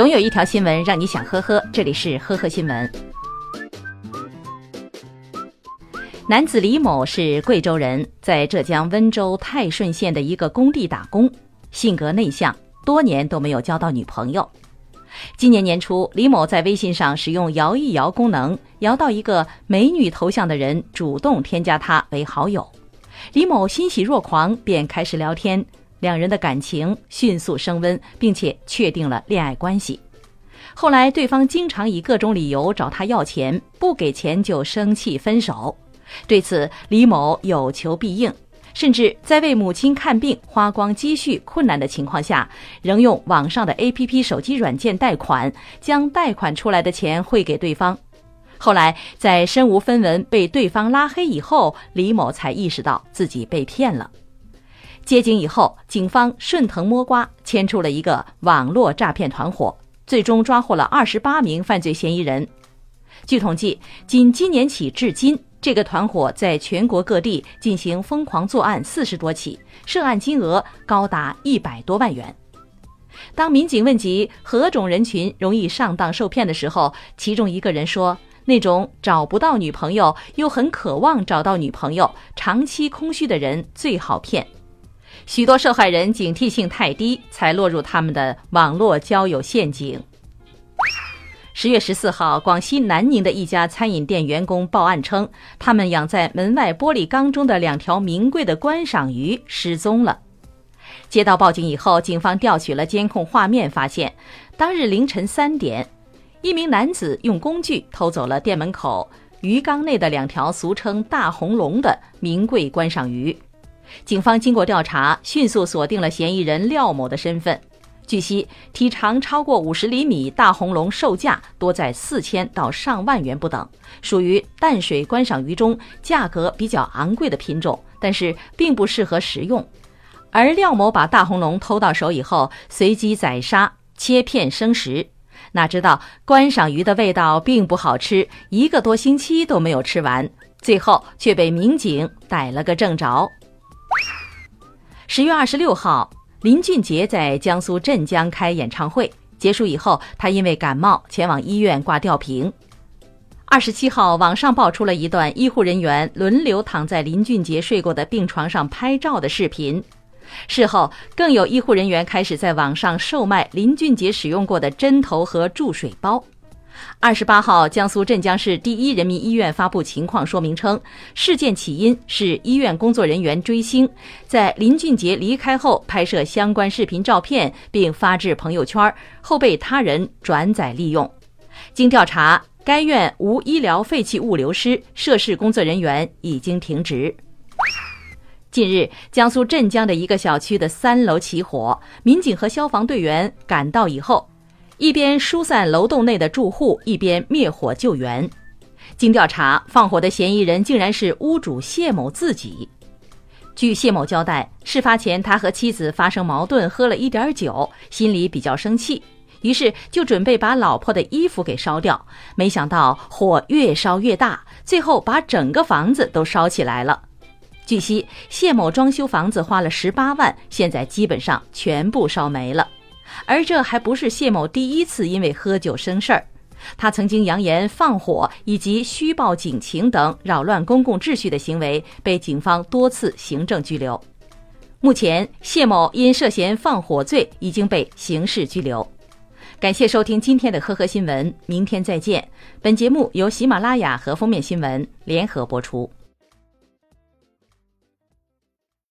总有一条新闻让你想呵呵，这里是呵呵新闻。男子李某是贵州人，在浙江温州泰顺县的一个工地打工，性格内向，多年都没有交到女朋友。今年年初，李某在微信上使用摇一摇功能，摇到一个美女头像的人主动添加他为好友，李某欣喜若狂，便开始聊天。两人的感情迅速升温，并且确定了恋爱关系。后来，对方经常以各种理由找他要钱，不给钱就生气分手。对此，李某有求必应，甚至在为母亲看病花光积蓄困难的情况下，仍用网上的 APP 手机软件贷款，将贷款出来的钱汇给对方。后来，在身无分文被对方拉黑以后，李某才意识到自己被骗了。接警以后，警方顺藤摸瓜，牵出了一个网络诈骗团伙，最终抓获了二十八名犯罪嫌疑人。据统计，仅今年起至今，这个团伙在全国各地进行疯狂作案四十多起，涉案金额高达一百多万元。当民警问及何种人群容易上当受骗的时候，其中一个人说：“那种找不到女朋友又很渴望找到女朋友、长期空虚的人最好骗。”许多受害人警惕性太低，才落入他们的网络交友陷阱。十月十四号，广西南宁的一家餐饮店员工报案称，他们养在门外玻璃缸中的两条名贵的观赏鱼失踪了。接到报警以后，警方调取了监控画面，发现当日凌晨三点，一名男子用工具偷走了店门口鱼缸内的两条俗称“大红龙”的名贵观赏鱼。警方经过调查，迅速锁定了嫌疑人廖某的身份。据悉，体长超过五十厘米大红龙售价多在四千到上万元不等，属于淡水观赏鱼中价格比较昂贵的品种，但是并不适合食用。而廖某把大红龙偷到手以后，随机宰杀切片生食，哪知道观赏鱼的味道并不好吃，一个多星期都没有吃完，最后却被民警逮了个正着。十月二十六号，林俊杰在江苏镇江开演唱会结束以后，他因为感冒前往医院挂吊瓶。二十七号，网上爆出了一段医护人员轮流躺在林俊杰睡过的病床上拍照的视频。事后，更有医护人员开始在网上售卖林俊杰使用过的针头和注水包。二十八号，江苏镇江市第一人民医院发布情况说明称，事件起因是医院工作人员追星，在林俊杰离开后拍摄相关视频照片，并发至朋友圈，后被他人转载利用。经调查，该院无医疗废弃物流失，涉事工作人员已经停职。近日，江苏镇江的一个小区的三楼起火，民警和消防队员赶到以后。一边疏散楼栋内的住户，一边灭火救援。经调查，放火的嫌疑人竟然是屋主谢某自己。据谢某交代，事发前他和妻子发生矛盾，喝了一点酒，心里比较生气，于是就准备把老婆的衣服给烧掉。没想到火越烧越大，最后把整个房子都烧起来了。据悉，谢某装修房子花了十八万，现在基本上全部烧没了。而这还不是谢某第一次因为喝酒生事儿，他曾经扬言放火以及虚报警情等扰乱公共秩序的行为，被警方多次行政拘留。目前，谢某因涉嫌放火罪已经被刑事拘留。感谢收听今天的呵呵新闻，明天再见。本节目由喜马拉雅和封面新闻联合播出。